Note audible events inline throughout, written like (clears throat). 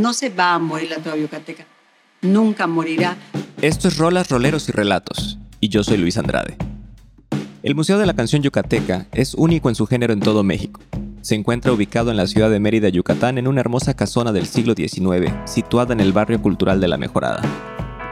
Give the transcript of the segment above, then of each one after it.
no se va a morir la trova yucateca. Nunca morirá. Esto es Rolas, Roleros y Relatos, y yo soy Luis Andrade. El Museo de la Canción Yucateca es único en su género en todo México. Se encuentra ubicado en la ciudad de Mérida, Yucatán, en una hermosa casona del siglo XIX, situada en el barrio cultural de La Mejorada.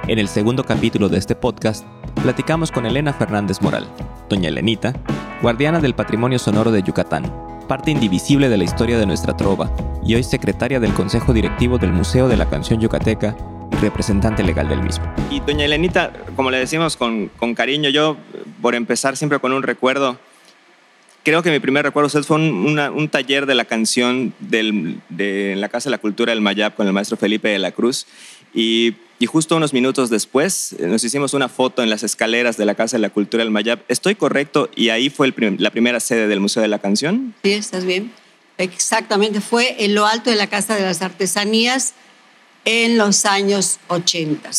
En el segundo capítulo de este podcast, platicamos con Elena Fernández Moral, doña Elenita, guardiana del patrimonio sonoro de Yucatán, parte indivisible de la historia de nuestra trova y hoy secretaria del Consejo Directivo del Museo de la Canción Yucateca y representante legal del mismo. Y doña Elenita, como le decimos con, con cariño, yo por empezar siempre con un recuerdo, creo que mi primer recuerdo usted fue un, taller de la canción de la Casa de la Cultura del Mayab con el maestro Felipe de la Cruz y justo unos minutos después eh, nos hicimos una foto en las escaleras de la Casa de la Cultura del Mayab. ¿Estoy correcto? ¿Y ahí fue la primera sede del Museo de la Canción? Sí, estás bien. Exactamente, fue en lo alto de la Casa de las Artesanías en los años 80.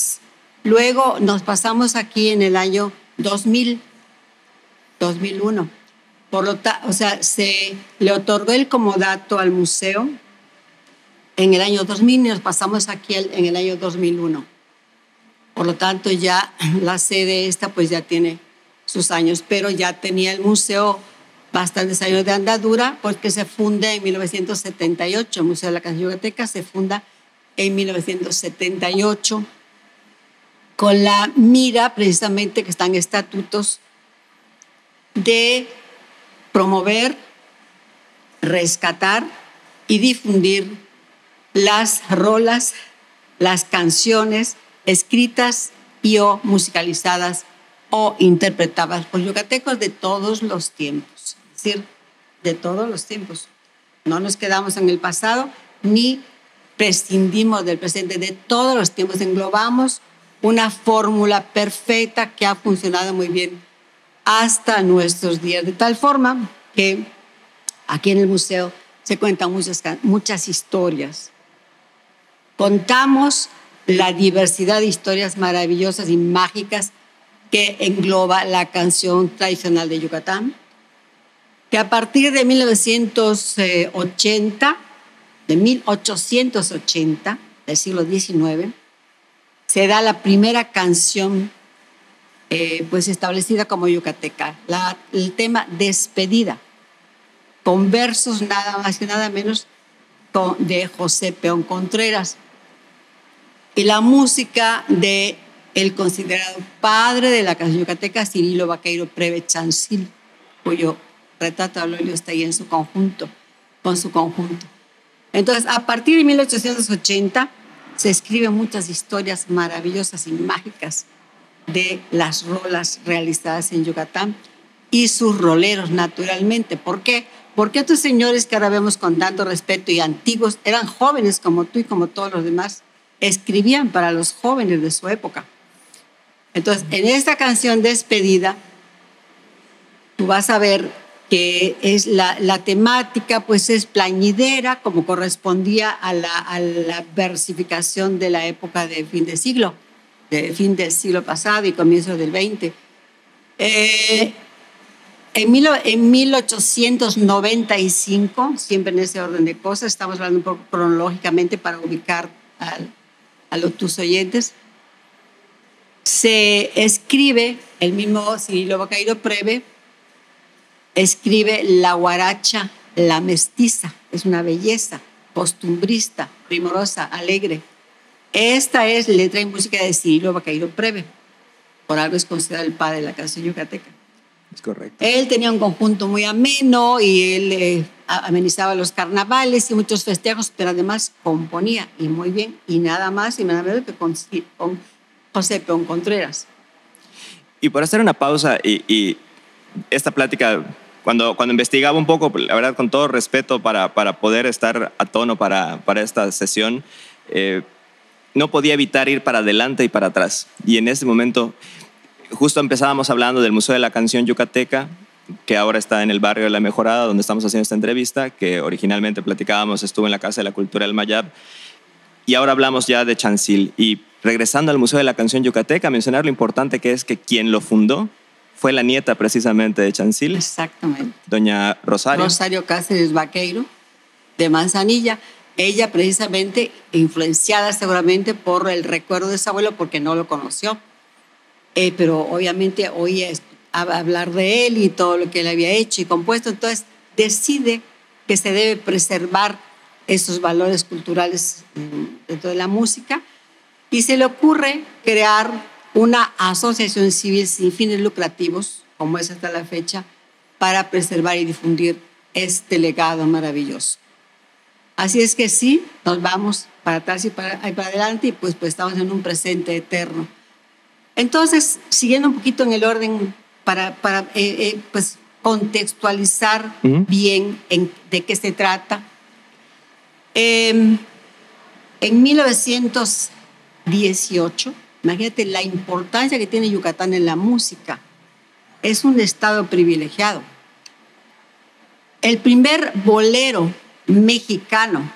Luego nos pasamos aquí en el año 2000, 2001. Por lo o sea, se le otorgó el comodato al museo en el año 2000 y nos pasamos aquí en el año 2001. Por lo tanto, ya la sede esta pues ya tiene sus años, pero ya tenía el museo bastantes años de andadura porque se funda en 1978. El Museo de la Canción Yucateca se funda en 1978 con la mira precisamente que están estatutos de promover, rescatar y difundir las rolas, las canciones escritas y o musicalizadas o interpretadas por yucatecos de todos los tiempos, es decir, de todos los tiempos. No nos quedamos en el pasado ni prescindimos del presente, de todos los tiempos englobamos una fórmula perfecta que ha funcionado muy bien hasta nuestros días, de tal forma que aquí en el museo se cuentan muchas, muchas historias Contamos la diversidad de historias maravillosas y mágicas que engloba la canción tradicional de Yucatán, que a partir de 1980, de 1880, del siglo XIX, se da la primera canción eh, pues establecida como yucateca, el tema despedida, con versos nada más y nada menos de José Peón Contreras y la música de el considerado padre de la canción yucateca, Cirilo Vaqueiro Preve Chancil, cuyo retrato de está ahí en su conjunto, con su conjunto. Entonces, a partir de 1880 se escriben muchas historias maravillosas y mágicas de las rolas realizadas en Yucatán y sus roleros, naturalmente. ¿Por qué? Porque estos señores que ahora vemos con tanto respeto y antiguos eran jóvenes como tú y como todos los demás escribían para los jóvenes de su época. Entonces, en esta canción despedida, tú vas a ver que es la, temática, pues es plañidera, como correspondía a la, a la, versificación de la época de fin de siglo, de fin del siglo pasado y comienzo del 20. Eh, en, mil, en 1895, siempre en ese orden de cosas, estamos hablando un poco cronológicamente para ubicar al, a los tus oyentes, se escribe, el mismo Cirilo Bacairo Preve, escribe la guaracha, la mestiza, es una belleza, costumbrista, primorosa, alegre. Esta es letra y música de Cirilo Bacairo Preve, por algo es considerado el padre de la canción yucateca. Es correcto. Él tenía un conjunto muy ameno y él eh, amenizaba los carnavales y muchos festejos, pero además componía y muy bien, y nada más y nada menos que con, José Peón Contreras. Y por hacer una pausa y, esta plática, cuando, cuando investigaba un poco, la verdad con todo respeto para, para poder estar a tono para, para esta sesión, eh, no podía evitar ir para adelante y para atrás. Y en ese momento justo empezábamos hablando del Museo de la Canción Yucateca, que ahora está en el barrio de La Mejorada, donde estamos haciendo esta entrevista, que originalmente platicábamos, estuvo en la Casa de la Cultura del Mayab, y ahora hablamos ya de Chancil. Y regresando al Museo de la Canción Yucateca, mencionar lo importante que es que quien lo fundó fue la nieta precisamente de Chancil. Exactamente. Doña Rosario. Rosario Cáceres Vaqueiro, de Manzanilla. ella precisamente influenciada seguramente por el recuerdo de su abuelo porque no lo conoció. Eh, pero obviamente oye hablar de él y todo lo que él había hecho y compuesto, entonces decide que se debe preservar esos valores culturales mm, dentro de la música y se le ocurre crear una asociación civil sin fines lucrativos, como es hasta la fecha, para preservar y difundir este legado maravilloso. Así es que sí, nos vamos para atrás y para, para adelante y pues, pues estamos en un presente eterno. Entonces, siguiendo un poquito en el orden para, para eh, eh, pues, contextualizar bien en, de qué se trata, em, en 1918, imagínate la importancia que tiene Yucatán en la música. Es un estado privilegiado. El primer bolero mexicano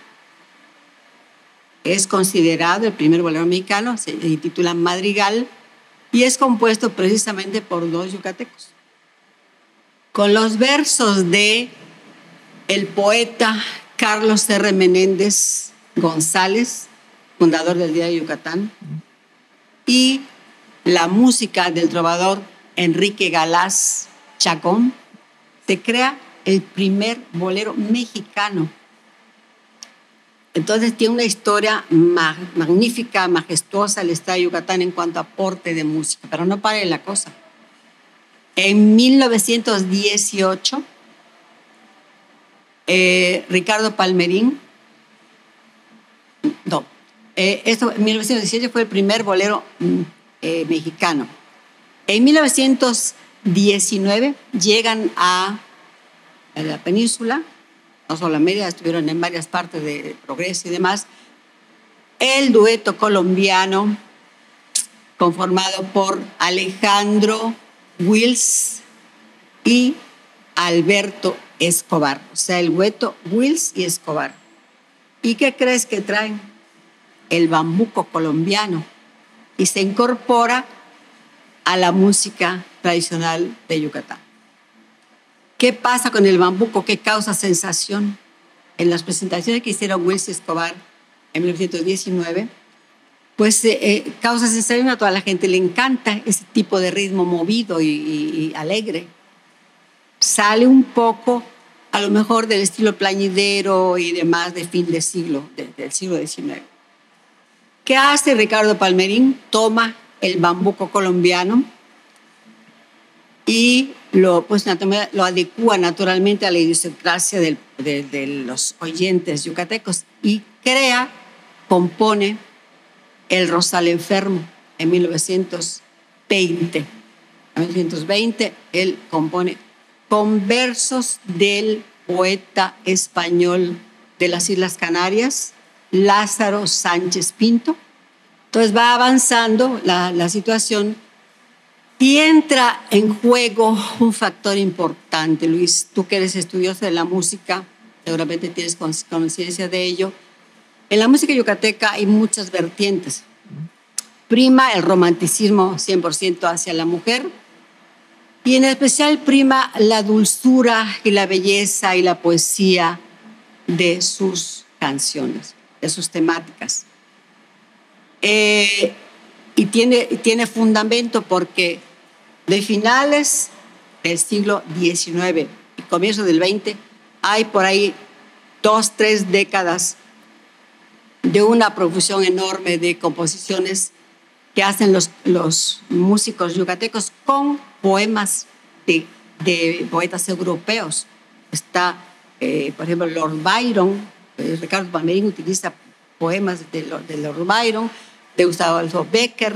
es considerado el primer bolero mexicano, se titula Madrigal y es compuesto precisamente por dos yucatecos. Con los versos de el poeta Carlos R. Menéndez González, fundador del Día de Yucatán, y la música del trovador Enrique Galás Chacón, se crea el primer bolero mexicano. Entonces tiene una historia magnífica, majestuosa el Estado de Yucatán en cuanto a aporte de música, pero no pare la cosa. En 1918, eh, Ricardo Palmerín, no, eh, esto en 1918 fue el primer bolero mm, eh, mexicano. En 1919 llegan a la península, no solo en Mérida, estuvieron en varias partes de Progreso y demás, el dueto colombiano conformado por Alejandro Wills y Alberto Escobar, o sea, el dueto Wills y Escobar. ¿Y qué crees que traen? El bambuco colombiano y se incorpora a la música tradicional de Yucatán. ¿Qué pasa con el bambuco? ¿Qué causa sensación? En las presentaciones que hicieron Wilson Escobar en 1919, pues eh, eh, causa sensación a toda la gente, le encanta ese tipo de ritmo movido y, alegre. Sale un poco, a lo mejor, del estilo plañidero y demás de fin de siglo, del siglo XIX. ¿Qué hace Ricardo Palmerín? Toma el bambuco colombiano y lo, pues, lo adecua naturalmente a la idiosincrasia de, los oyentes yucatecos y crea, compone El Rosal Enfermo en 1920. En 1920 él compone con versos del poeta español de las Islas Canarias, Lázaro Sánchez Pinto. Entonces va avanzando la, la situación y entra en juego un factor importante, Luis. Tú que eres estudioso de la música, seguramente tienes conciencia de ello. En la música yucateca hay muchas vertientes. Prima el romanticismo 100% hacia la mujer y en especial prima la dulzura y la belleza y la poesía de sus canciones, de sus temáticas. Eh, y tiene, tiene fundamento porque de finales del siglo XIX y comienzo del XX, hay por ahí dos, tres décadas de una profusión enorme de composiciones que hacen los, los músicos yucatecos con poemas de, poetas europeos. Está, eh, por ejemplo, Lord Byron, eh, Ricardo Palmerín utiliza poemas de, Lord Byron, de Gustavo Adolfo Becker,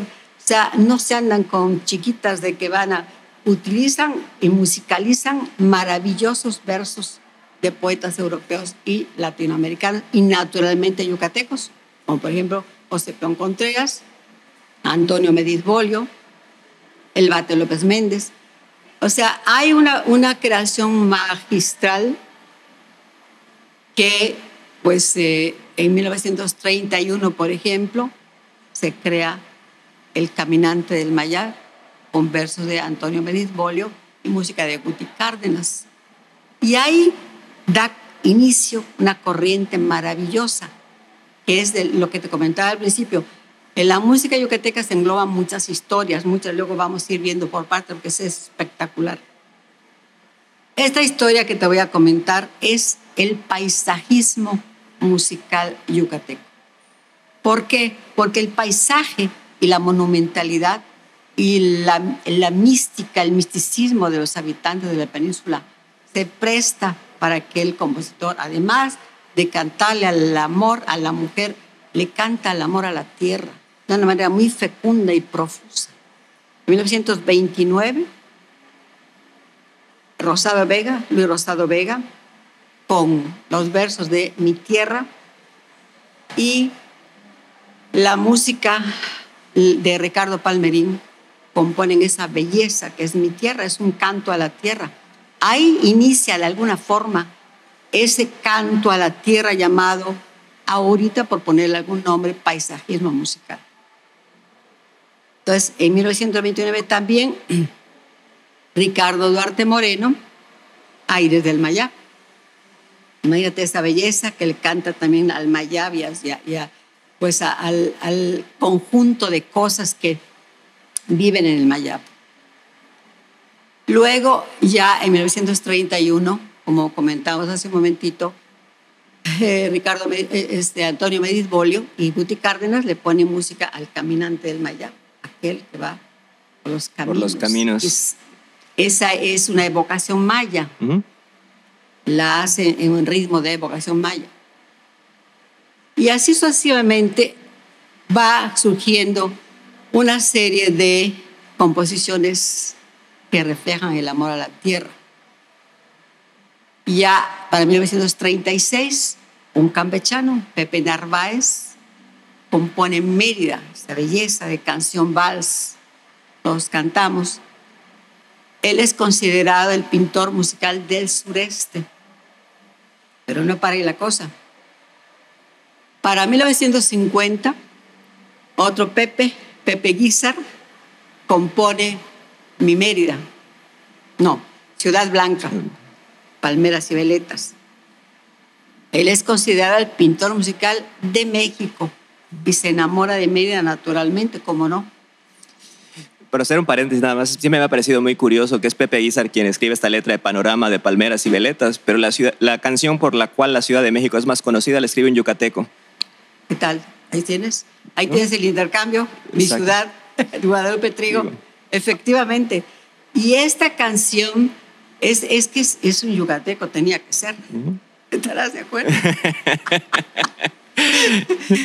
sea, no se andan con chiquitas de que van a... Utilizan y musicalizan maravillosos versos de poetas europeos y latinoamericanos y naturalmente yucatecos, como por ejemplo José Peón Contreras, Antonio Mediz Bolio, el Bate López Méndez. O sea, hay una, una creación magistral que, pues, eh, en 1931, por ejemplo, se crea el Caminante del Mayar, con versos de Antonio Mediz Bolio y música de Guti Cárdenas. Y ahí da inicio una corriente maravillosa que es de lo que te comentaba al principio. En la música yucateca se engloban muchas historias, muchas luego vamos a ir viendo por parte, porque es espectacular. Esta historia que te voy a comentar es el paisajismo musical yucateco. ¿Por qué? Porque el paisaje y la monumentalidad y la, la mística, el misticismo de los habitantes de la península se presta para que el compositor, además de cantarle al amor a la mujer, le canta el amor a la tierra de una manera muy fecunda y profusa. En 1929, Rosado Vega, Luis Rosado Vega, con los versos de Mi Tierra y la música de Ricardo Palmerín componen esa belleza que es Mi Tierra, es un canto a la tierra. Ahí inicia de alguna forma ese canto a la tierra llamado, ahorita por ponerle algún nombre, paisajismo musical. Entonces, en 1929 también (clears throat) Ricardo Duarte Moreno, Aires del Mayab. Imagínate esa belleza que le canta también al Mayab y, pues al, al, conjunto de cosas que viven en el Mayab. Luego, ya en 1931, como comentamos hace un momentito, eh, Ricardo, eh, este, Antonio Mediz Bolio y Guti Cárdenas le ponen música al Caminante del Mayab, aquel que va por los caminos. Por los caminos. esa es una evocación maya. La hace en un ritmo de evocación maya. Y así sucesivamente va surgiendo una serie de composiciones que reflejan el amor a la tierra. Ya para 1936, un campechano, Pepe Narváez, compone Mérida, esa belleza de canción vals, todos cantamos. Él es considerado el pintor musical del sureste, pero no para ahí la cosa. Para 1950, otro Pepe, Pepe Guizar, compone Mi Mérida. No, Ciudad Blanca, Palmeras y Veletas. Él es considerado el pintor musical de México y se enamora de Mérida naturalmente, como no. Pero hacer un paréntesis nada más, siempre me ha parecido muy curioso que es Pepe Guizar quien escribe esta letra de Panorama de Palmeras y Veletas, pero la, la canción por la cual la Ciudad de México es más conocida la escribe en yucateco. ¿Qué tal? Ahí tienes. Ahí tienes el intercambio. Mi ciudad, (laughs) Guadalupe Trigo. Efectivamente. Y esta canción es, es que es, un yucateco, tenía que ser. ¿Estarás de acuerdo? (laughs)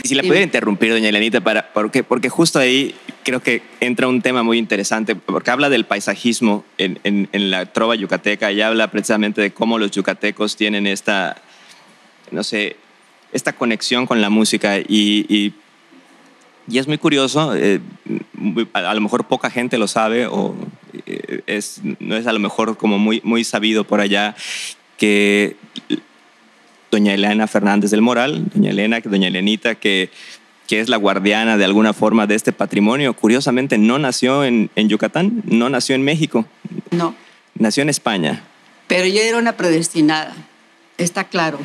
si la pudiera interrumpir, doña Elenita, para, porque, porque justo ahí creo que entra un tema muy interesante, porque habla del paisajismo en, en, en la trova yucateca y habla precisamente de cómo los yucatecos tienen esta, no sé, esta conexión con la música y, y, es muy curioso, eh, a, lo mejor poca gente lo sabe o eh, es, no es a lo mejor como muy, muy sabido por allá que doña Elena Fernández del Moral, doña Elena, doña Elenita, que, que es la guardiana de alguna forma de este patrimonio, curiosamente no nació en, en Yucatán, no nació en México. No. Nació en España. Pero yo era una predestinada, está claro.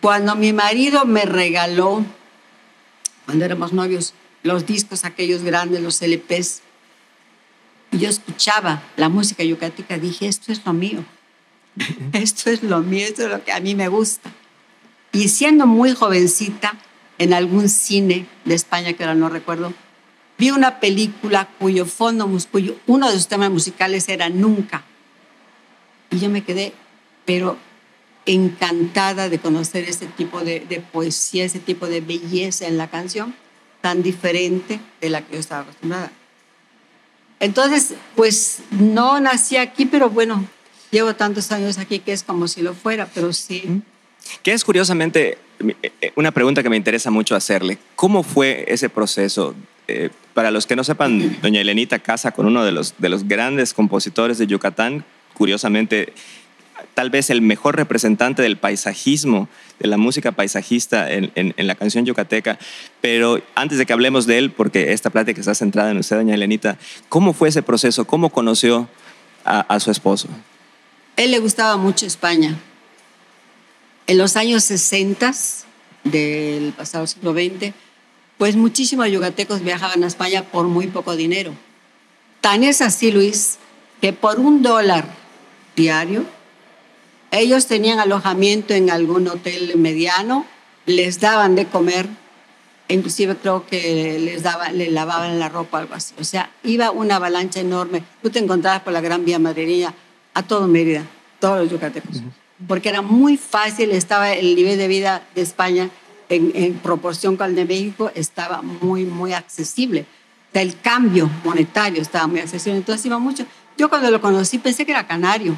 Cuando mi marido me regaló, cuando éramos novios, los discos aquellos grandes, los LPs, y yo escuchaba la música yucateca, dije, esto es lo mío, esto es lo mío, esto es lo que a mí me gusta. Y siendo muy jovencita, en algún cine de España, que ahora no recuerdo, vi una película cuyo fondo, cuyo uno de sus temas musicales era Nunca. Y yo me quedé, pero encantada de conocer ese tipo de, poesía, ese tipo de belleza en la canción, tan diferente de la que yo estaba acostumbrada. Entonces, pues no nací aquí, pero bueno, llevo tantos años aquí que es como si lo fuera, pero sí. Que es curiosamente eh, eh, una pregunta que me interesa mucho hacerle. ¿Cómo fue ese proceso? Eh, para los que no sepan, (clears throat) doña Elenita casa con uno de los, de los grandes compositores de Yucatán, curiosamente tal vez el mejor representante del paisajismo, de la música paisajista en, la canción yucateca. Pero antes de que hablemos de él, porque esta plática está centrada en usted, doña Elenita, ¿cómo fue ese proceso? ¿Cómo conoció a, su esposo? Él le gustaba mucho España. En los años 60 del pasado siglo XX, pues muchísimos yucatecos viajaban a España por muy poco dinero. Tan es así, Luis, que por un dólar diario, ellos tenían alojamiento en algún hotel mediano, les daban de comer, inclusive creo que les, daba, les lavaban la ropa, algo así. O sea, iba una avalancha enorme. Tú te encontrabas por la Gran Vía madrileña a todo Mérida, todos los yucatecos. Porque era muy fácil, estaba el nivel de vida de España en, proporción con el de México, estaba muy, muy accesible. el cambio monetario estaba muy accesible. Entonces iba mucho. Yo cuando lo conocí pensé que era canario.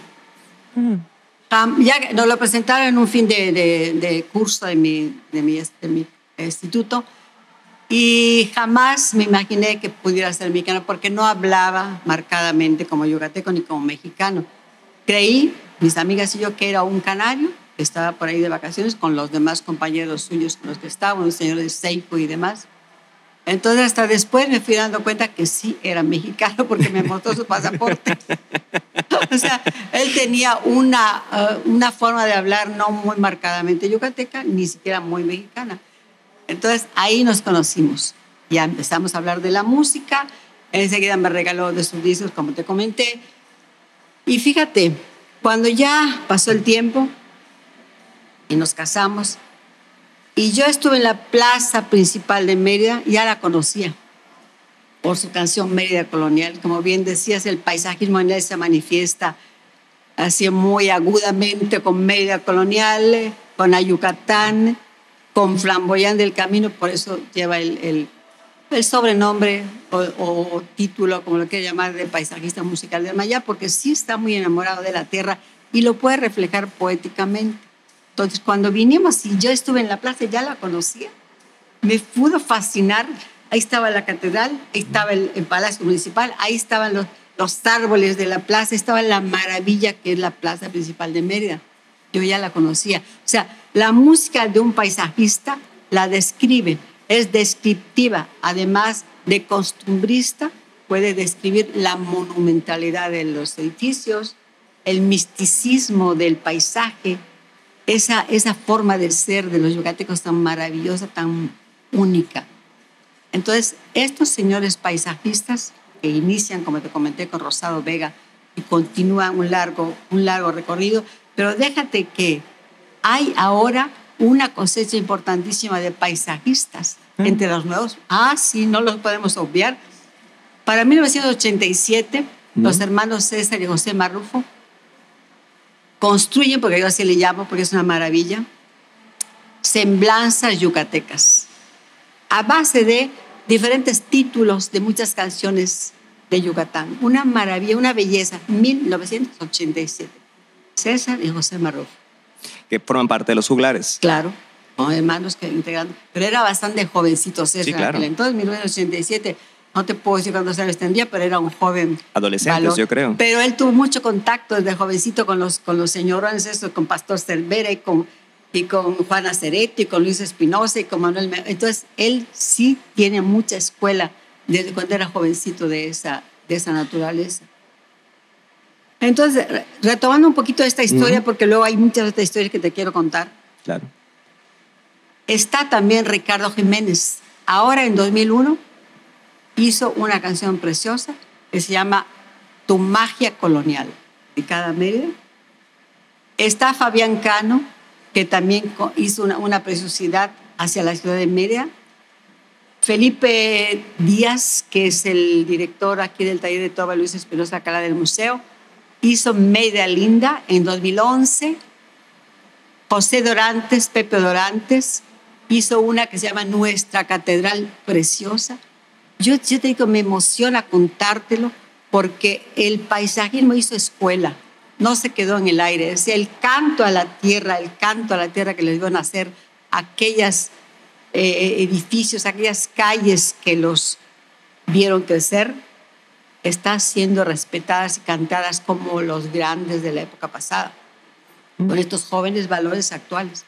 Ya nos lo presentaron en un fin de, de, curso de mi, de mi, de mi instituto y jamás me imaginé que pudiera ser mexicano porque no hablaba marcadamente como yucateco ni como mexicano. Creí, mis amigas y yo, que era un canario que estaba por ahí de vacaciones con los demás compañeros suyos con los que estaban, el señor de Seipo y demás. Entonces hasta después me fui dando cuenta que sí era mexicano porque me mostró su pasaporte. (laughs) o sea, él tenía una, uh, una forma de hablar no muy marcadamente yucateca, ni siquiera muy mexicana. Entonces ahí nos conocimos. Ya empezamos a hablar de la música. Enseguida me regaló de sus discos, como te comenté. Y fíjate, cuando ya pasó el tiempo y nos casamos, y yo estuve en la plaza principal de Mérida, ya la conocía por su canción Mérida Colonial. Como bien decías, el paisajismo en él se manifiesta así muy agudamente con Mérida Colonial, con Ayucatán, con Flamboyán del Camino, por eso lleva el, el, sobrenombre o, título, como lo quiera llamar, de paisajista musical de Maya, porque sí está muy enamorado de la tierra y lo puede reflejar poéticamente. Entonces, cuando vinimos y yo estuve en la plaza, ya la conocía, me pudo fascinar. Ahí estaba la catedral, ahí estaba el, el palacio municipal, ahí estaban los, los árboles de la plaza, estaba la maravilla que es la plaza principal de Mérida. Yo ya la conocía. O sea, la música de un paisajista la describe, es descriptiva, además de costumbrista, puede describir la monumentalidad de los edificios, el misticismo del paisaje, esa, esa forma de ser de los yucatecos tan maravillosa, tan única. Entonces, estos señores paisajistas que inician, como te comenté, con Rosado Vega y continúan un largo, un largo recorrido, pero déjate que hay ahora una cosecha importantísima de paisajistas mm. entre los nuevos. Ah, sí, no los podemos obviar. Para 1987, mm. los hermanos César y José Marrufo construyen, porque yo así le llamo, porque es una maravilla, semblanzas yucatecas, a base de diferentes títulos de muchas canciones de Yucatán. Una maravilla, una belleza, 1987. César y José Marrufo que forman parte de los juglares. Claro, hermanos que integran, pero era bastante jovencito César. Sí, claro. Entonces, 1987, no te puedo decir cuándo se tendría, pero era un joven. Adolescente, yo creo. Pero él tuvo mucho contacto desde jovencito con los, con los señores, con Pastor Cervera y con, y con Juana Ceretti, y con Luis Espinosa y con Manuel. Entonces, él sí tiene mucha escuela desde cuando era jovencito de esa, de esa naturaleza. Entonces, retomando un poquito esta historia, porque luego hay muchas otras historias que te quiero contar. Claro. Está también Ricardo Jiménez. Ahora, en 2001, hizo una canción preciosa que se llama Tu magia colonial, de cada medio. Está Fabián Cano, que también hizo una, preciosidad hacia la ciudad de Mérida. Felipe Díaz, que es el director aquí del taller de Toba Luis Espinosa Cala del museo hizo Media Linda en 2011. José Dorantes, Pepe Dorantes, hizo una que se llama Nuestra Catedral Preciosa. Yo, yo te digo, me emociona contártelo porque el paisajismo hizo escuela, no se quedó en el aire. Es el canto a la tierra, el canto a la tierra que les iban a hacer aquellos eh, edificios, aquellas calles que los vieron crecer están siendo respetadas y cantadas como los grandes de la época pasada, con estos jóvenes valores actuales.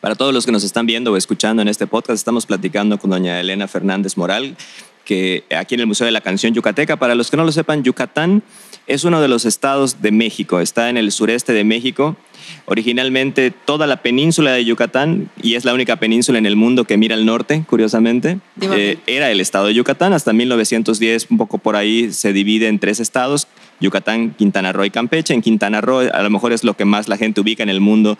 Para todos los que nos están viendo o escuchando en este podcast, estamos platicando con doña Elena Fernández Moral, que aquí en el Museo de la Canción Yucateca. Para los que no lo sepan, Yucatán es uno de los estados de México, está en el sureste de México. Originalmente toda la península de Yucatán, y es la única península en el mundo que mira al norte, curiosamente, eh, era el estado de Yucatán. Hasta 1910, un poco por ahí, se divide en tres estados, Yucatán, Quintana Roo y Campeche. En Quintana Roo a lo mejor es lo que más la gente ubica en el mundo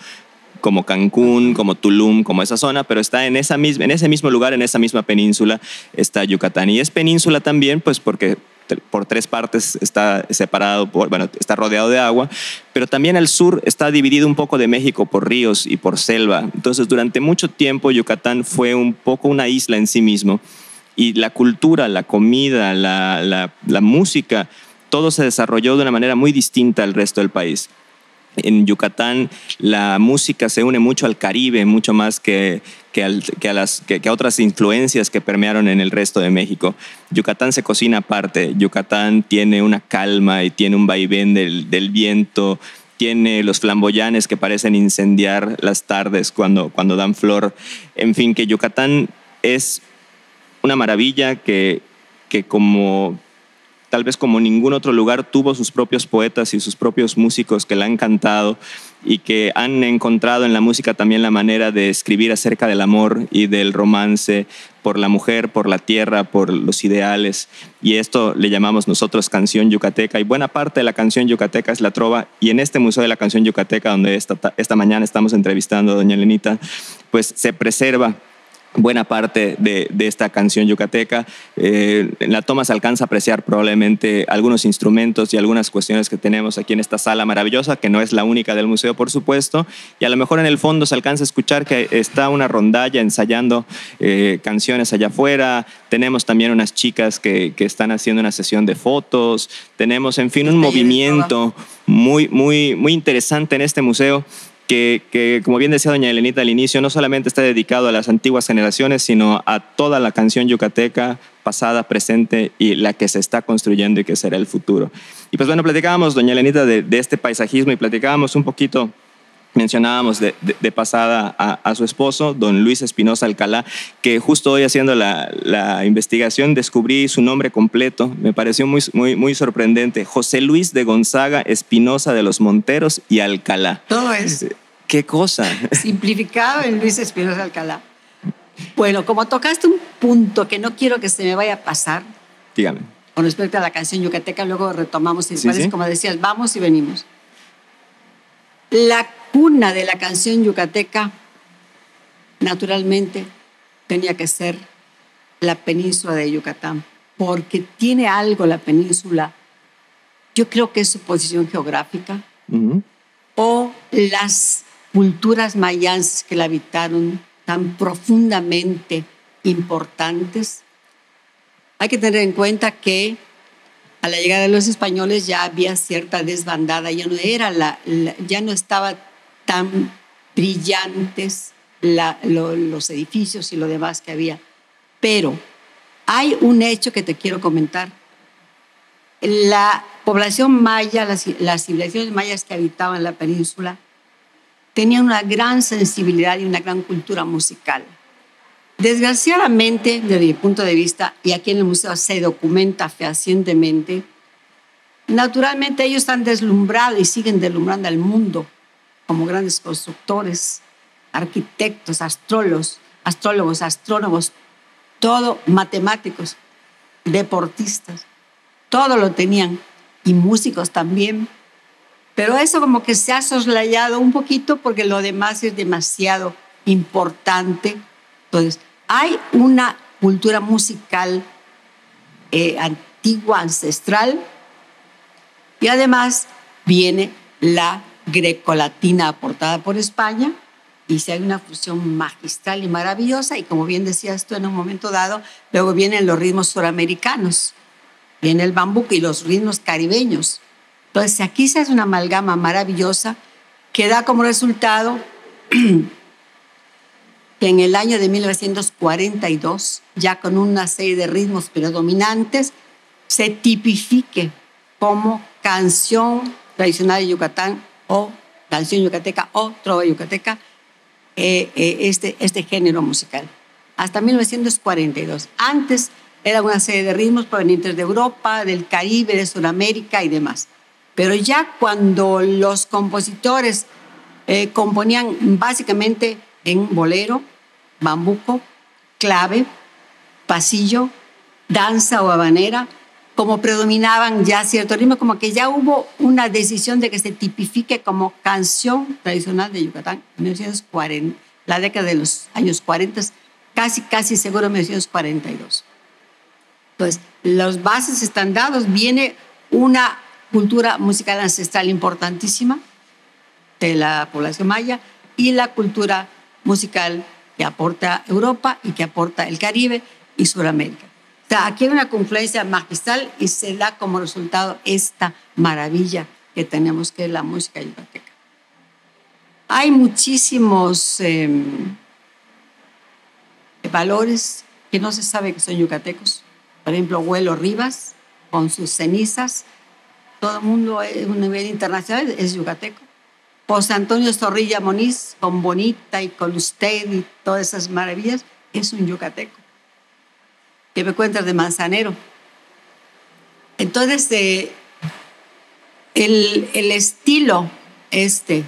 como Cancún, como Tulum, como esa zona, pero está en, esa misma, en ese mismo lugar, en esa misma península, está Yucatán. Y es península también, pues porque por tres partes está separado, por, bueno, está rodeado de agua, pero también al sur está dividido un poco de México por ríos y por selva. Entonces, durante mucho tiempo Yucatán fue un poco una isla en sí mismo y la cultura, la comida, la, la, la música, todo se desarrolló de una manera muy distinta al resto del país en Yucatán la música se une mucho al Caribe, mucho más que, que, a las, que, a otras influencias que permearon en el resto de México. Yucatán se cocina aparte, Yucatán tiene una calma y tiene un vaivén del, del viento, tiene los flamboyanes que parecen incendiar las tardes cuando, cuando dan flor. En fin, que Yucatán es una maravilla que, que como tal vez como ningún otro lugar tuvo sus propios poetas y sus propios músicos que la han cantado y que han encontrado en la música también la manera de escribir acerca del amor y del romance por la mujer, por la tierra, por los ideales. Y esto le llamamos nosotros canción yucateca. Y buena parte de la canción yucateca es la trova. Y en este Museo de la Canción Yucateca, donde esta, esta mañana estamos entrevistando a doña Lenita, pues se preserva buena parte de, esta canción yucateca. Eh, en la toma se alcanza a apreciar probablemente algunos instrumentos y algunas cuestiones que tenemos aquí en esta sala maravillosa, que no es la única del museo, por supuesto, y a lo mejor en el fondo se alcanza a escuchar que está una rondalla ensayando eh, canciones allá afuera, tenemos también unas chicas que, que, están haciendo una sesión de fotos, tenemos, en fin, un movimiento muy, muy, muy interesante en este museo que, como bien decía doña Elenita al inicio, no solamente está dedicado a las antiguas generaciones, sino a toda la canción yucateca pasada, presente y la que se está construyendo y que será el futuro. Y pues bueno, platicábamos, doña Elenita, de, este paisajismo y platicábamos un poquito mencionábamos de, pasada a, su esposo, don Luis Espinosa Alcalá, que justo hoy haciendo la, investigación descubrí su nombre completo, me pareció muy, muy, muy sorprendente, José Luis de Gonzaga Espinosa de los Monteros y Alcalá. Todo es ¿Qué cosa? (laughs) Simplificado en Luis Espinosa Alcalá. Bueno, como tocaste un punto que no quiero que se me vaya a pasar. Dígame. Con respecto a la canción yucateca, luego retomamos y como decías, vamos y venimos. La cuna de la canción yucateca, naturalmente, tenía que ser la península de Yucatán, porque tiene algo la península. Yo creo que es su posición geográfica o las culturas mayas que la habitaron tan profundamente importantes. Hay que tener en cuenta que a la llegada de los españoles ya había cierta desbandada, ya no, era la, ya no estaba tan brillantes los edificios y lo demás que había. Pero hay un hecho que te quiero comentar. La población maya, las, las civilizaciones mayas que habitaban la península, tenían una gran sensibilidad y una gran cultura musical. Desgraciadamente, desde mi punto de vista, y aquí en el museo se documenta fehacientemente, naturalmente ellos están deslumbrados y siguen deslumbrando al mundo como grandes constructores, arquitectos, astrólogos, astrólogos, astrónomos, todo matemáticos, deportistas, todo lo tenían, y músicos también. Pero eso como que se ha soslayado un poquito porque lo demás es demasiado importante. Entonces, hay una cultura musical eh, antigua, ancestral, y además viene la grecolatina aportada por España, y si hay una fusión magistral y maravillosa, y como bien decías tú en un momento dado, luego vienen los ritmos suramericanos, viene el bambuco y los ritmos caribeños. Entonces, aquí se hace una amalgama maravillosa que da como resultado (clears throat) que en el año de 1942, ya con una serie de ritmos predominantes, se tipifique como canción tradicional de Yucatán o canción yucateca o trova yucateca eh, eh, este, este género musical. Hasta 1942. Antes Era una serie de ritmos provenientes de Europa, del Caribe, de Sudamérica y demás. Pero ya cuando los compositores eh, componían básicamente en bolero, bambuco, clave, pasillo, danza o habanera, como predominaban ya ciertos ritmos, como que ya hubo una decisión de que se tipifique como canción tradicional de Yucatán en 1940, la década de los años 40, casi, casi seguro 1942. Entonces, las bases están dadas, viene una cultura musical ancestral importantísima de la población maya y la cultura musical que aporta Europa y que aporta el Caribe y Sudamérica. Aquí hay una confluencia magistral y se da como resultado esta maravilla que tenemos que es la música yucateca. Hay muchísimos em, valores que no se sabe que son yucatecos. Por ejemplo, Huelo Rivas, con sus cenizas, todo el mundo a un nivel internacional es yucateco. José Antonio Zorrilla Moniz, con Bonita y con usted y todas esas maravillas, es un yucateco. Que me cuentas de Manzanero. Entonces, eh, el, el estilo este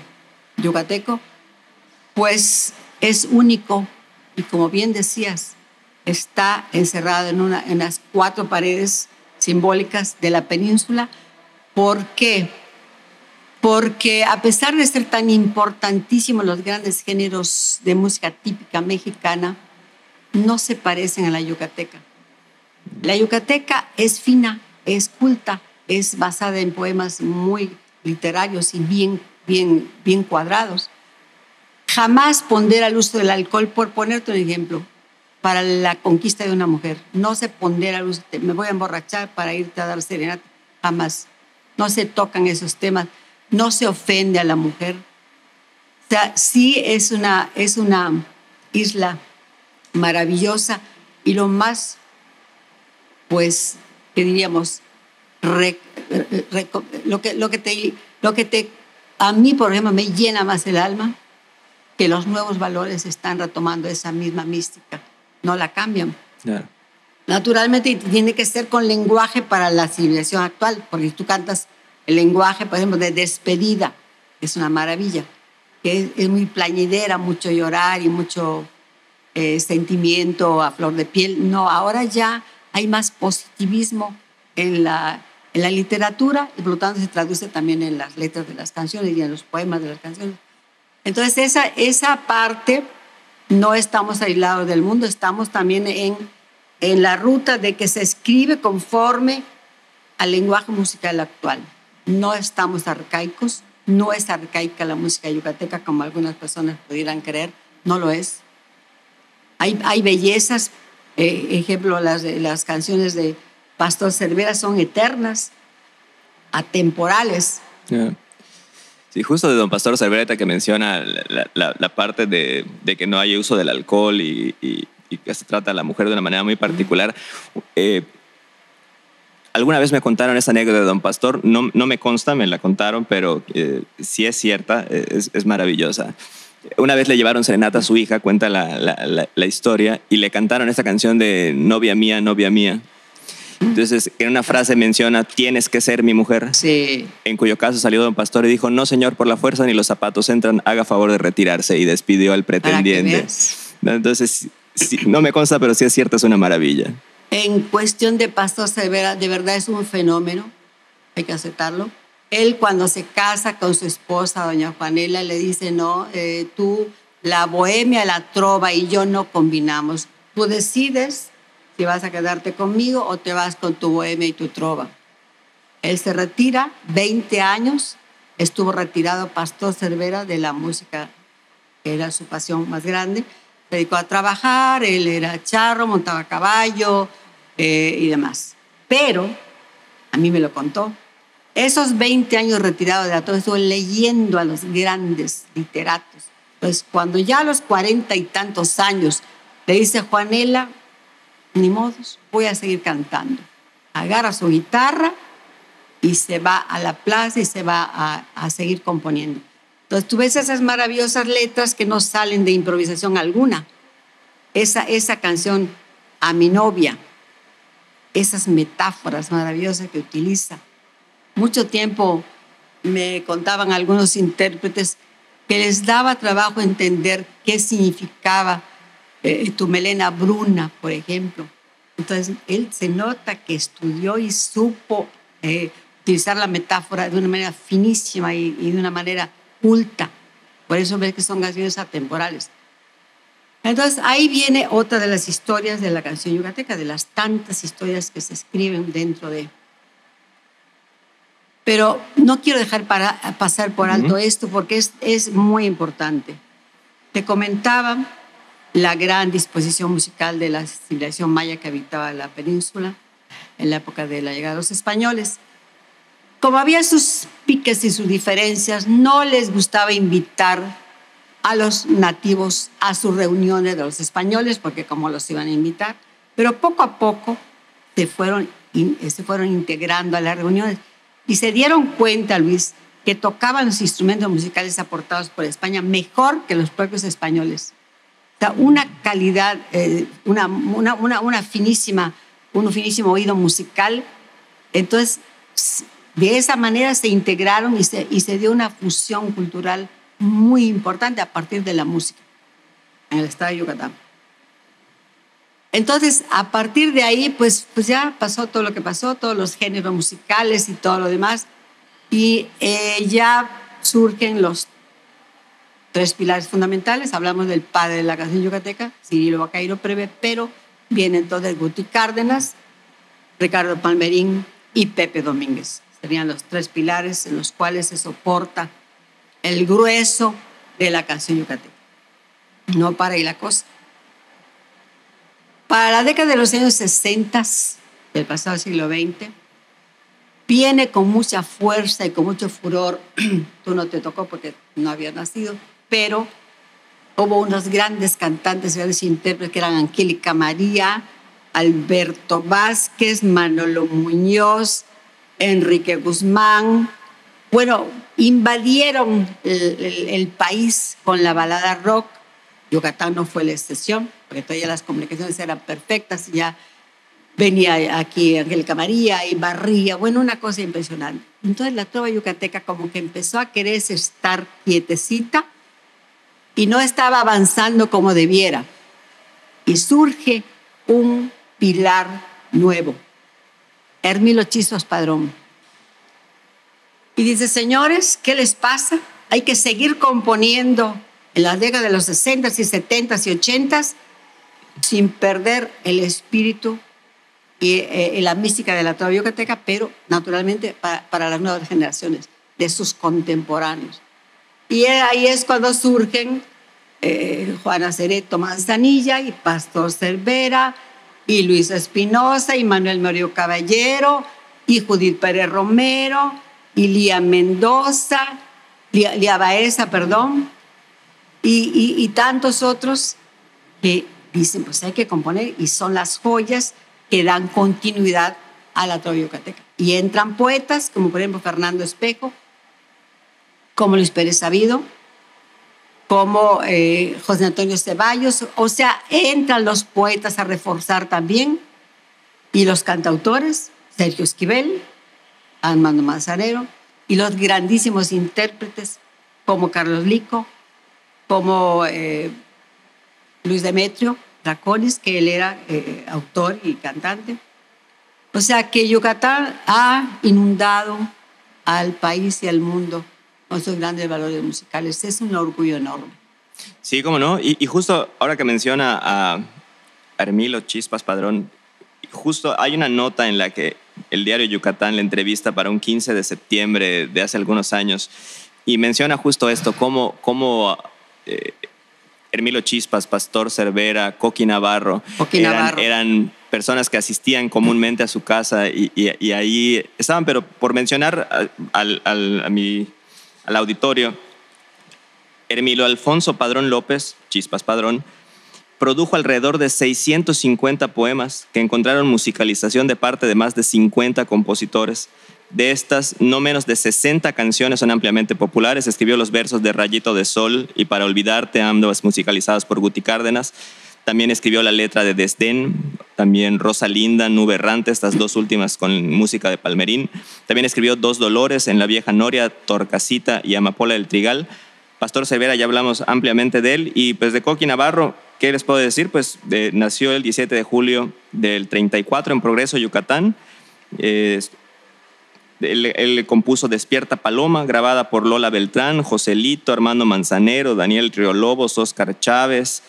yucateco, pues es único y como bien decías, está encerrado en, una, en las cuatro paredes simbólicas de la península ¿Por qué? Porque a pesar de ser tan importantísimos los grandes géneros de música típica mexicana, no se parecen a la yucateca. La yucateca es fina, es culta, es basada en poemas muy literarios y bien, bien, bien cuadrados. Jamás pondera el uso del alcohol, por ponerte un ejemplo, para la conquista de una mujer. No se pondera el uso, me voy a emborrachar para irte a dar serenata, jamás no se tocan esos temas, no se ofende a la mujer. O sea, sí es una, es una isla maravillosa y lo más, pues, que diríamos, lo, que, lo, que te, lo que te, a mí, por ejemplo, me llena más el alma, que los nuevos valores están retomando esa misma mística, no la cambian. Claro. Naturalmente tiene que ser con lenguaje para la civilización actual, porque tú cantas el lenguaje, por ejemplo, de despedida, es una maravilla, que es, muy plañidera, mucho llorar y mucho eh, sentimiento a flor de piel. No, ahora ya hay más positivismo en la, en la literatura y por lo tanto se traduce también en las letras de las canciones y en los poemas de las canciones. Entonces esa, esa parte no estamos aislados del mundo, estamos también en en la ruta de que se escribe conforme al lenguaje musical actual. No estamos arcaicos, no es arcaica la música yucateca como algunas personas pudieran creer, no lo es. Hay, hay bellezas, eh, ejemplo, las, las canciones de Pastor Cervera son eternas, atemporales. Sí, justo de don Pastor Cervera que menciona la, la, parte de, de, que no hay uso del alcohol y, que se trata a la mujer de una manera muy particular. Eh, alguna vez me contaron esa anécdota de Don Pastor, no, no me consta, me la contaron, pero eh, si es cierta, eh, es, es, maravillosa. Una vez le llevaron serenata a su hija, cuenta la, la, la, historia, y le cantaron esta canción de Novia mía, novia mía. Entonces, en una frase menciona, tienes que ser mi mujer. Sí. En cuyo caso salió don Pastor y dijo, no señor, por la fuerza ni los zapatos entran, haga favor de retirarse. Y despidió al pretendiente. Entonces, no me consta, pero sí es cierto, es una maravilla. En cuestión de Pastor Severa, de verdad es un fenómeno, hay que aceptarlo. Él cuando se casa con su esposa, doña Juanela, le dice, no, eh, tú, la bohemia, la trova y yo no combinamos. Tú decides si vas a quedarte conmigo o te vas con tu bohemia y tu trova. Él se retira, 20 años, estuvo retirado Pastor Cervera de la música, que era su pasión más grande se dedicó a trabajar, él era charro, montaba caballo eh, y demás. Pero, a mí me lo contó, esos 20 años retirado de la estuvo leyendo a los grandes literatos. Pues cuando ya a los cuarenta y tantos años le dice Juanela, ni modos, voy a seguir cantando. Agarra su guitarra y se va a la plaza y se va a, a seguir componiendo. Entonces tú ves esas maravillosas letras que no salen de improvisación alguna. Esa, esa canción a mi novia, esas metáforas maravillosas que utiliza. Mucho tiempo me contaban algunos intérpretes que les daba trabajo entender qué significaba eh, tu melena bruna, por ejemplo. Entonces, él se nota que estudió y supo eh, utilizar la metáfora de una manera finísima y, y, de una manera culta. Por eso ves que son canciones atemporales. Entonces, ahí viene otra de las historias de la canción yucateca, de las tantas historias que se escriben dentro de... Pero no quiero dejar para, pasar por alto esto porque es, es muy importante. Te comentaba la gran disposición musical de la civilización maya que habitaba la península en la época de la llegada de los españoles. Como había sus piques y sus diferencias, no les gustaba invitar a los nativos a sus reuniones de los españoles, porque como los iban a invitar, pero poco a poco se fueron, se fueron integrando a las reuniones y se dieron cuenta, Luis, que tocaban los instrumentos musicales aportados por España mejor que los propios españoles. O sea, una calidad, eh, una, una, una, una, finísima, un finísimo oído musical. Entonces, de esa manera se integraron y se, y se dio una fusión cultural muy importante a partir de la música en el estado de Yucatán. Entonces, a partir de ahí, pues, pues ya pasó todo lo que pasó, todos los géneros musicales y todo lo demás, y eh, ya surgen los tres pilares fundamentales. Hablamos del padre de la canción yucateca, Cirilo Bacairo Preve, pero vienen entonces Guti Cárdenas, Ricardo Palmerín y Pepe Domínguez. Serían los tres pilares en los cuales se soporta el grueso de la canción yucateca. No para ahí la cosa. Para la década de los años 60 del pasado siglo XX, viene con mucha fuerza y con mucho furor. (clears throat) Tú no te tocó porque no habías nacido, pero hubo unos grandes cantantes, grandes intérpretes que eran Angélica María, Alberto Vázquez, Manolo Muñoz, Enrique Guzmán. Bueno, invadieron el, el país con la balada rock Yucatán no fue la excepción, porque todavía las comunicaciones eran perfectas y ya venía aquí Angélica María y Barría, bueno, una cosa impresionante. Entonces la trova yucateca como que empezó a quererse estar quietecita y no estaba avanzando como debiera. Y surge un pilar nuevo, Hermilo Chizos Padrón. Y dice, señores, ¿qué les pasa? Hay que seguir componiendo en la década de los 60 y 70 y 80 sin perder el espíritu eh, y, la mística de la trova yucateca, pero naturalmente para, las nuevas generaciones, de sus contemporáneos. Y ahí es cuando surgen eh, Juana Cereto Manzanilla y Pastor Cervera y Luis Espinosa y Manuel Mario Caballero y Judith Pérez Romero y Lía Mendoza, Lía, Lía Baeza, perdón, y, tantos otros que dicen, pues hay que componer y son las joyas que dan continuidad a la trova yucateca. Y entran poetas como por ejemplo Fernando Espejo, como Luis Pérez Sabido, como eh, José Antonio Ceballos, o sea, entran los poetas a reforzar también, y los cantautores, Sergio Esquivel, Armando Manzanero, y los grandísimos intérpretes como Carlos Lico, como eh, Luis Demetrio Draconis, que él era eh, autor y cantante. O sea que Yucatán ha inundado al país y al mundo con sus grandes valores musicales. Es un orgullo enorme. Sí, cómo no. Y, justo ahora que menciona a Hermilo Chispas Padrón, justo hay una nota en la que el diario Yucatán le entrevista para un 15 de septiembre de hace algunos años y menciona justo esto, cómo, cómo eh, Hermilo Chispas, Pastor Cervera, Coqui Navarro, eran, personas que asistían comúnmente a su casa y, ahí estaban, pero por mencionar al, a mi, al auditorio, Hermilo Alfonso Padrón López, Chispas Padrón, produjo alrededor de 650 poemas que encontraron musicalización de parte de más de 50 compositores. De estas, no menos de 60 canciones son ampliamente populares. Escribió los versos de Rayito de Sol y Para Olvidarte, ambas musicalizadas por Guti Cárdenas. También escribió la letra de Desdén, también Rosa Linda, Nube Errante, estas dos últimas con música de Palmerín. También escribió Dos Dolores en La Vieja Noria, Torcasita y Amapola del Trigal. Pastor Cervera, ya hablamos ampliamente de él. Y pues de Coqui Navarro, ¿qué les puedo decir? Pues nació el 17 de julio del 34 en Progreso, Yucatán. Él, compuso Despierta Paloma, grabada por Lola Beltrán, Joselito, Armando Manzanero, Daniel Lobos, Oscar Chávez.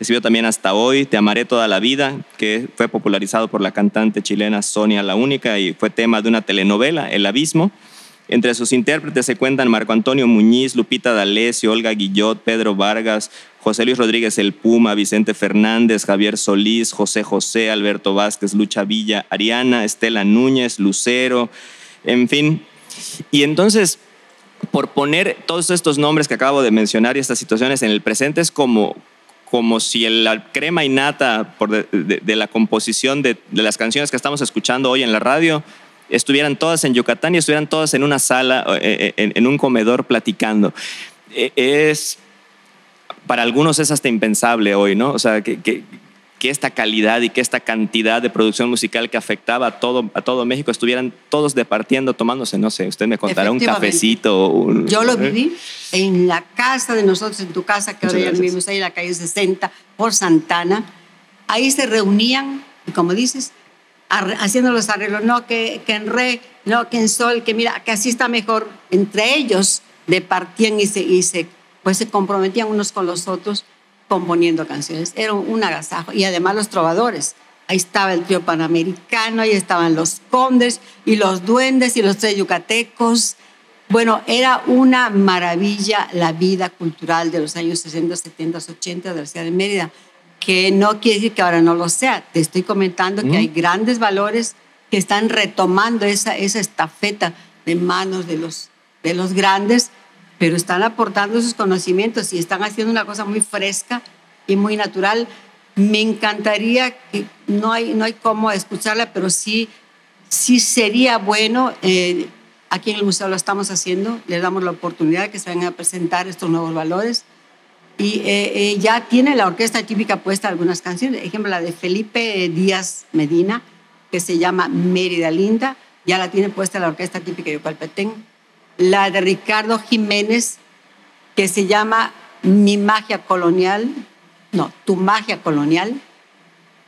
Escribió también Hasta Hoy, Te Amaré Toda la Vida, que fue popularizado por la cantante chilena Sonia La Única y fue tema de una telenovela, El Abismo. Entre sus intérpretes se cuentan Marco Antonio Muñiz, Lupita D'Alessio, Olga Guillot, Pedro Vargas, José Luis Rodríguez El Puma, Vicente Fernández, Javier Solís, José José, Alberto Vázquez, Lucha Villa, Ariana, Estela Núñez, Lucero, en fin. Y entonces, por poner todos estos nombres que acabo de mencionar y estas situaciones en el presente es como, como si la crema innata por de, la composición de, las canciones que estamos escuchando hoy en la radio estuvieran todas en Yucatán y estuvieran todas en una sala, eh, eh, en, un comedor platicando. E, es, para algunos es hasta impensable hoy, ¿no? O sea, que, esta calidad y que esta cantidad de producción musical que afectaba a todo, a todo México estuvieran todos departiendo, tomándose, no sé, usted me contará un cafecito. Yo lo ¿eh? viví en la casa de nosotros, en tu casa, que ahora ya vivimos ahí en la calle 60, por Santana. Ahí se reunían, y como dices, haciendo los arreglos, no, que, que, en re, no, que en sol, que mira, que así está mejor. Entre ellos departían y se, y se, pues se comprometían unos con los otros componiendo canciones. Era un agasajo. Y además los trovadores. Ahí estaba el trío panamericano, ahí estaban los condes y los duendes y los tres yucatecos. Bueno, era una maravilla la vida cultural de los años 60, 70, 80 de la ciudad de Mérida que no quiere decir que ahora no lo sea. Te estoy comentando que hay grandes valores que están retomando esa, esa estafeta de manos de los, de los grandes, pero están aportando sus conocimientos y están haciendo una cosa muy fresca y muy natural. Me encantaría que no hay, no hay cómo escucharla, pero sí, sí sería bueno. Eh, aquí en el museo lo estamos haciendo, le damos la oportunidad de que se vengan a presentar estos nuevos valores y eh, eh, ya tiene la orquesta típica puesta algunas canciones, ejemplo la de Felipe Díaz Medina, que se llama Mérida Linda, ya la tiene puesta la orquesta típica de Yucalpetén. La de Ricardo Jiménez, que se llama Mi magia colonial, no, Tu magia colonial,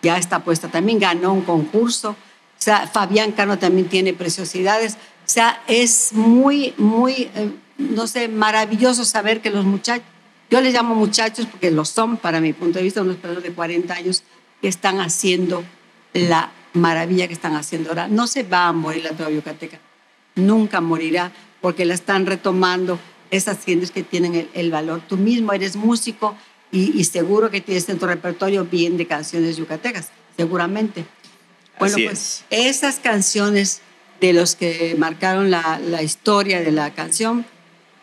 ya está puesta también, ganó un concurso. O Fabián Cano también tiene preciosidades. O sea, es muy, muy, eh, no sé, maravilloso saber que los muchachos yo les llamo muchachos porque lo son, para mi punto de vista, unos personas de 40 años que están haciendo la maravilla que están haciendo ahora. No se va a morir la trova yucateca, nunca morirá porque la están retomando esas gentes que tienen el, valor. Tú mismo eres músico y, seguro que tienes en tu repertorio bien de canciones yucatecas, seguramente. Bueno, pues esas canciones de los que marcaron la, la historia de la canción,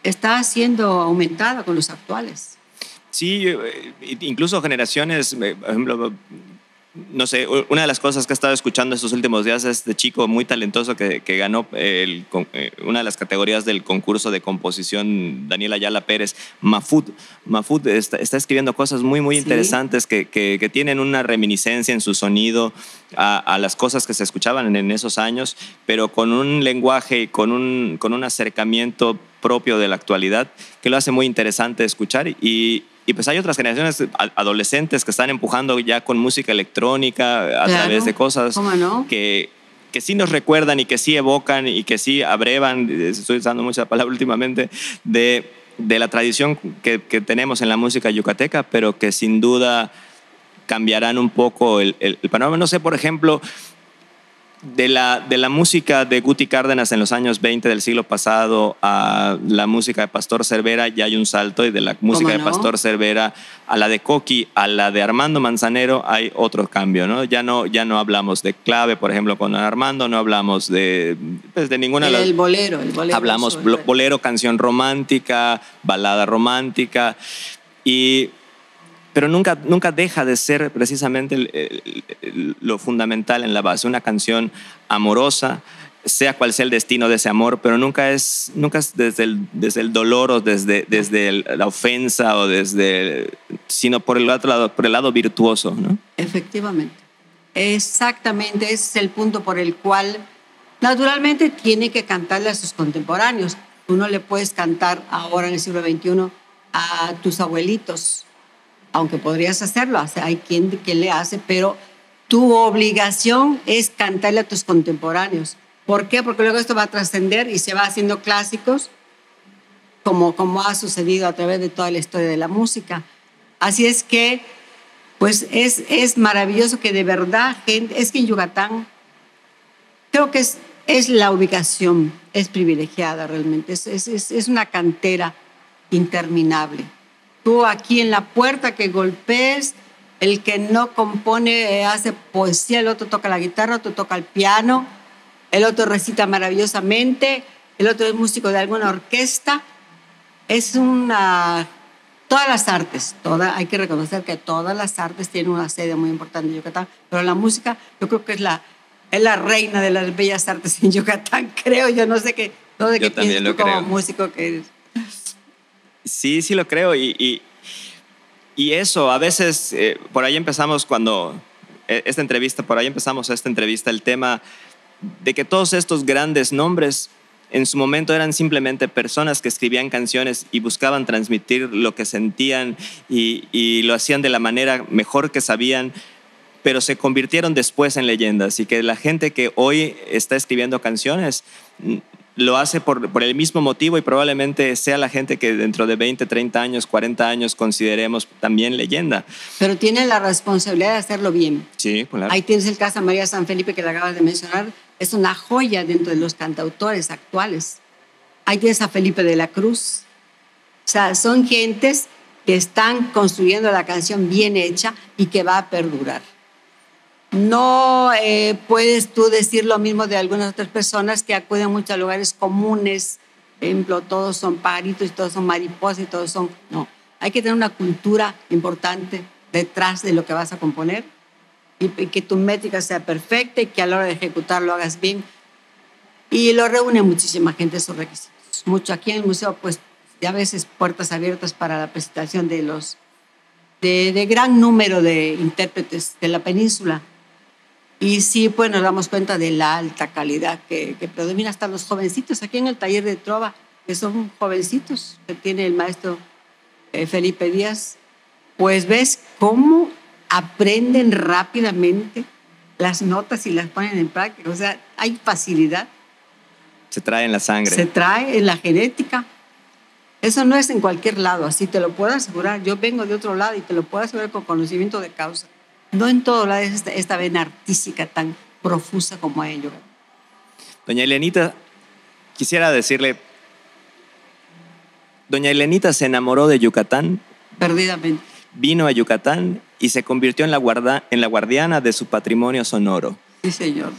está siendo aumentada con los actuales. Sí, eh, incluso generaciones, eh, por ejemplo, no sé, una de las cosas que he estado escuchando estos últimos días es de chico muy talentoso que, que ganó el, eh, una de las categorías del concurso de composición, Daniel Ayala Pérez, Mafud. Mafud está, escribiendo cosas muy, muy interesantes que, que, tienen una reminiscencia en su sonido a, a, las cosas que se escuchaban en, esos años, pero con un lenguaje, con un, con un acercamiento propio de la actualidad que lo hace muy interesante escuchar. Y, y pues hay otras generaciones adolescentes que están empujando ya con música electrónica a través de cosas que, que sí nos recuerdan y que sí evocan y que sí abrevan, estoy usando mucha palabra (laughs) últimamente, de, de la tradición que, que, tenemos en la música yucateca, pero que sin duda cambiarán un poco el, el, el panorama. No sé, por ejemplo, de la, de la música de Guti Cárdenas en los años 20 del siglo pasado a la música de Pastor Cervera ya hay un salto y de la música de Pastor Cervera a la de Coqui, a la de Armando Manzanero hay otro cambio, ¿no? Ya no, ya no hablamos de clave, por ejemplo, con Armando, no hablamos de, pues, de ninguna de El bolero, el bolero. Hablamos bolero, canción romántica, balada romántica y pero nunca, nunca deja de ser precisamente lo fundamental en la base, una canción amorosa sea cual sea el destino de ese amor, pero nunca es, nunca es desde, el, desde el dolor o desde, desde la ofensa o desde, sino por el otro lado, por el lado virtuoso, ¿no? Efectivamente. Exactamente, es el punto por el cual naturalmente tiene que cantarle a sus contemporáneos. Tú no le puedes cantar ahora en el siglo XXI a tus abuelitos, aunque podrías hacerlo, hay quien, quien le hace, pero tu obligación es cantarle a tus contemporáneos. ¿Por qué? Porque luego esto va a trascender y se va haciendo clásicos, como, como ha sucedido a través de toda la historia de la música. Así es que, pues es, es maravilloso que de verdad, gente, es que en Yucatán, creo que es, es la ubicación, es privilegiada realmente, es, es, es una cantera interminable. Tú aquí en la puerta que golpees, el que no compone eh, hace poesía, el otro toca la guitarra, otro toca el piano, el otro recita maravillosamente, el otro es músico de alguna orquesta. Es una... Todas las artes, toda, hay que reconocer que todas las artes tienen una sede muy importante en Yucatán, pero la música yo creo que es la, es la reina de las bellas artes en Yucatán, (laughs) creo, yo no sé qué, no sé qué piensas tú como músico que eres. Sí, sí lo creo y, y, eso, a veces, eh, por ahí empezamos cuando, eh, esta entrevista, por ahí empezamos esta entrevista, el tema de que todos estos grandes nombres en su momento eran simplemente personas que escribían canciones y buscaban transmitir lo que sentían y, y, lo hacían de la manera mejor que sabían, pero se convirtieron después en leyendas y que la gente que hoy está escribiendo canciones lo hace por, por, el mismo motivo y probablemente sea la gente que dentro de 20, 30 años, 40 años consideremos también leyenda. Pero tiene la responsabilidad de hacerlo bien. Sí, claro. Ahí tienes el caso de María San Felipe que la acabas de mencionar. Es una joya dentro de los cantautores actuales. Ahí tienes a Felipe de la Cruz. O sea, son gentes que están construyendo la canción bien hecha y que va a perdurar. No eh, puedes tú decir lo mismo de algunas otras personas que acuden mucho a lugares comunes. Por ejemplo, todos son pajaritos y todos son mariposas y todos son... No, hay que tener una cultura importante detrás de lo que vas a componer y, que tu métrica sea perfecta y que a la hora de ejecutar lo hagas bien. Y lo reúne muchísima gente esos requisitos. Mucho aquí en el museo, pues ya a veces puertas abiertas para la presentación de los de gran número de intérpretes de la península y sí, pues nos damos cuenta de la alta calidad que, que predomina hasta los jovencitos. Aquí en el taller de Trova, que son jovencitos que tiene el maestro eh, Felipe Díaz, pues ves cómo aprenden rápidamente las notas y las ponen en práctica. O sea, hay facilidad. Se trae en la sangre. Se trae en la genética. Eso no es en cualquier lado, así te lo puedo asegurar. Yo vengo de otro lado y te lo puedo asegurar con conocimiento de causa. No en todo es esta, vena artística tan profusa como ello. Doña Elenita, quisiera decirle, Doña Elenita se enamoró de Yucatán. Perdidamente. Vino a Yucatán y se convirtió en la, guarda, en la guardiana de su patrimonio sonoro. Sí, señor.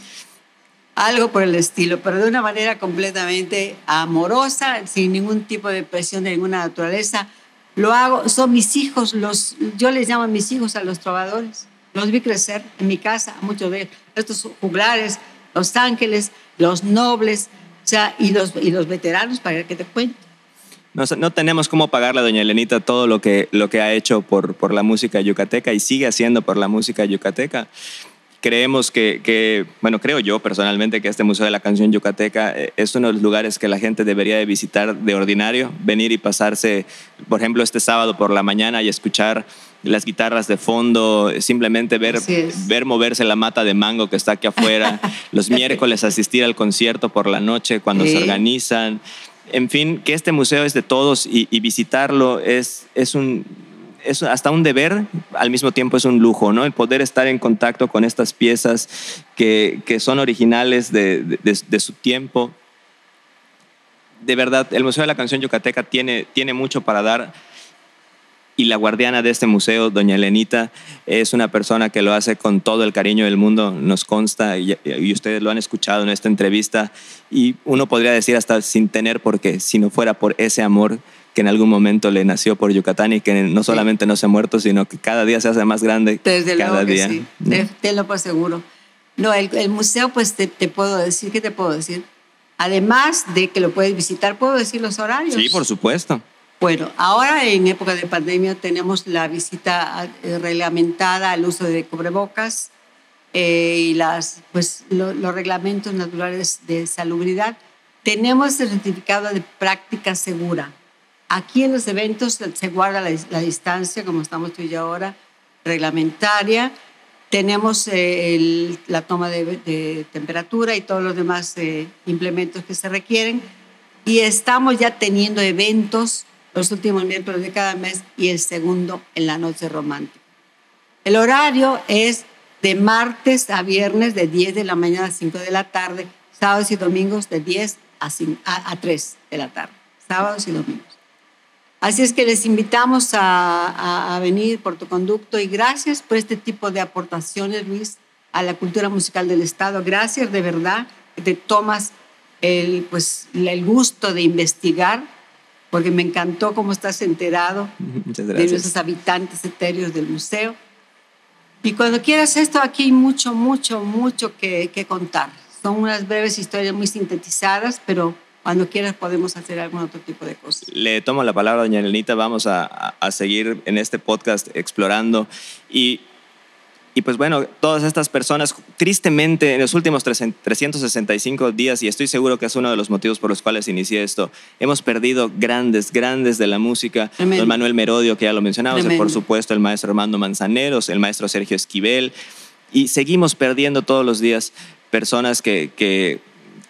Algo por el estilo, pero de una manera completamente amorosa, sin ningún tipo de presión de ninguna naturaleza. Lo hago, son mis hijos, los, yo les llamo a mis hijos a los trovadores. Los vi crecer en mi casa, muchos de estos juglares, los ángeles, los nobles, o sea, y los, y los veteranos, para que te cuente. No, no, tenemos cómo pagarle a doña Elenita todo lo que, lo que ha hecho por, por la música yucateca y sigue haciendo por la música yucateca. Creemos que, que, bueno, creo yo personalmente que este Museo de la Canción Yucateca eh, es uno de los lugares que la gente debería de visitar de ordinario, venir y pasarse, por ejemplo, este sábado por la mañana y escuchar las guitarras de fondo, simplemente ver, ver moverse la mata de mango que está aquí afuera, (laughs) los miércoles asistir al concierto por la noche cuando se organizan. En fin, que este museo es de todos y, visitarlo es, es un es hasta un deber, al mismo tiempo es un lujo, ¿no? El poder estar en contacto con estas piezas que, que son originales de, de, de, su tiempo. De verdad, el Museo de la Canción Yucateca tiene, tiene mucho para dar y la guardiana de este museo, doña Elenita, es una persona que lo hace con todo el cariño del mundo, nos consta, y, ustedes lo han escuchado en esta entrevista, y uno podría decir hasta sin tener por qué, si no fuera por ese amor que en algún momento le nació por Yucatán y que no solamente no se ha muerto, sino que cada día se hace más grande. Desde cada luego día. sí, te, lo puedo seguro. No, el, el museo, pues te, te, puedo decir, ¿qué te puedo decir? Además de que lo puedes visitar, ¿puedo decir los horarios? Sí, por supuesto. Bueno, ahora en época de pandemia tenemos la visita eh, reglamentada al uso de cubrebocas eh, y las, pues, lo, los reglamentos naturales de salubridad. Tenemos el certificado de práctica segura. Aquí en los eventos se guarda la, la distancia, como estamos tú y yo ahora, reglamentaria tenemos eh, el, la toma de, de, temperatura y todos los demás eh, implementos que se requieren. Y estamos ya teniendo eventos los últimos miércoles de cada mes y el segundo en la noche romántica. El horario es de martes a viernes de 10 de la mañana a 5 de la tarde, sábados y domingos de 10 a, 5, a, a 3 de la tarde, sábados y domingos. Así es que les invitamos a, venir por tu conducto y gracias por este tipo de aportaciones, Luis, a la cultura musical del Estado. Gracias de verdad que te tomas pues, el gusto de investigar, porque me encantó cómo estás enterado (laughs) de nuestros habitantes etéreos del museo. Y cuando quieras esto, aquí hay mucho, mucho, mucho que, que contar. Son unas breves historias muy sintetizadas, pero cuando quieras podemos hacer algún otro tipo de cosas. Le tomo la palabra, doña Elenita, vamos a, a seguir en este podcast explorando y, y pues bueno, todas estas personas, tristemente, en los últimos 365 días, y estoy seguro que es uno de los motivos por los cuales inicié esto, hemos perdido grandes, grandes de la música. Don Manuel Merodio, que ya lo mencionamos, por supuesto el maestro Armando Manzaneros, el maestro Sergio Esquivel, y seguimos perdiendo todos los días personas que, que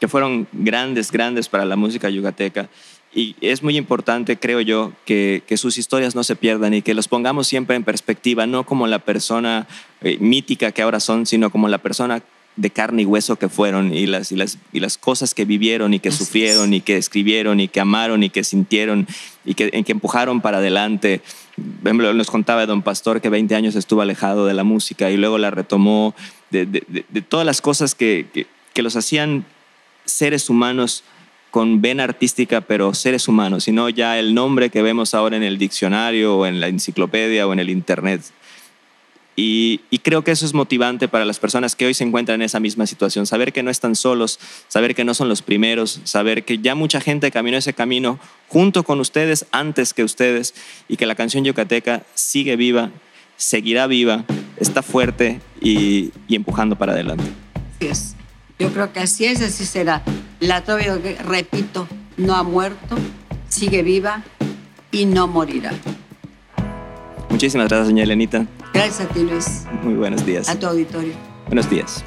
que fueron grandes, grandes para la música yucateca. Y es muy importante, creo yo, que, que, sus historias no se pierdan y que los pongamos siempre en perspectiva, no como la persona eh, mítica que ahora son, sino como la persona de carne y hueso que fueron y las, y las, y las cosas que vivieron y que sufrieron y que escribieron y que amaron y que sintieron y que, y que empujaron para adelante. Nos contaba Don Pastor que 20 años estuvo alejado de la música y luego la retomó, de, de, de, de todas las cosas que, que, que los hacían seres humanos con vena artística, pero seres humanos, sino ya el nombre que vemos ahora en el diccionario o en la enciclopedia o en el Internet. Y, creo que eso es motivante para las personas que hoy se encuentran en esa misma situación, saber que no están solos, saber que no son los primeros, saber que ya mucha gente caminó ese camino junto con ustedes, antes que ustedes, y que la canción yucateca sigue viva, seguirá viva, está fuerte y, empujando para adelante. Yo creo que así es, así será. La Tobio, repito, no ha muerto, sigue viva y no morirá. Muchísimas gracias, doña Elenita. Gracias a ti, Luis. Muy buenos días. A tu auditorio. Buenos días.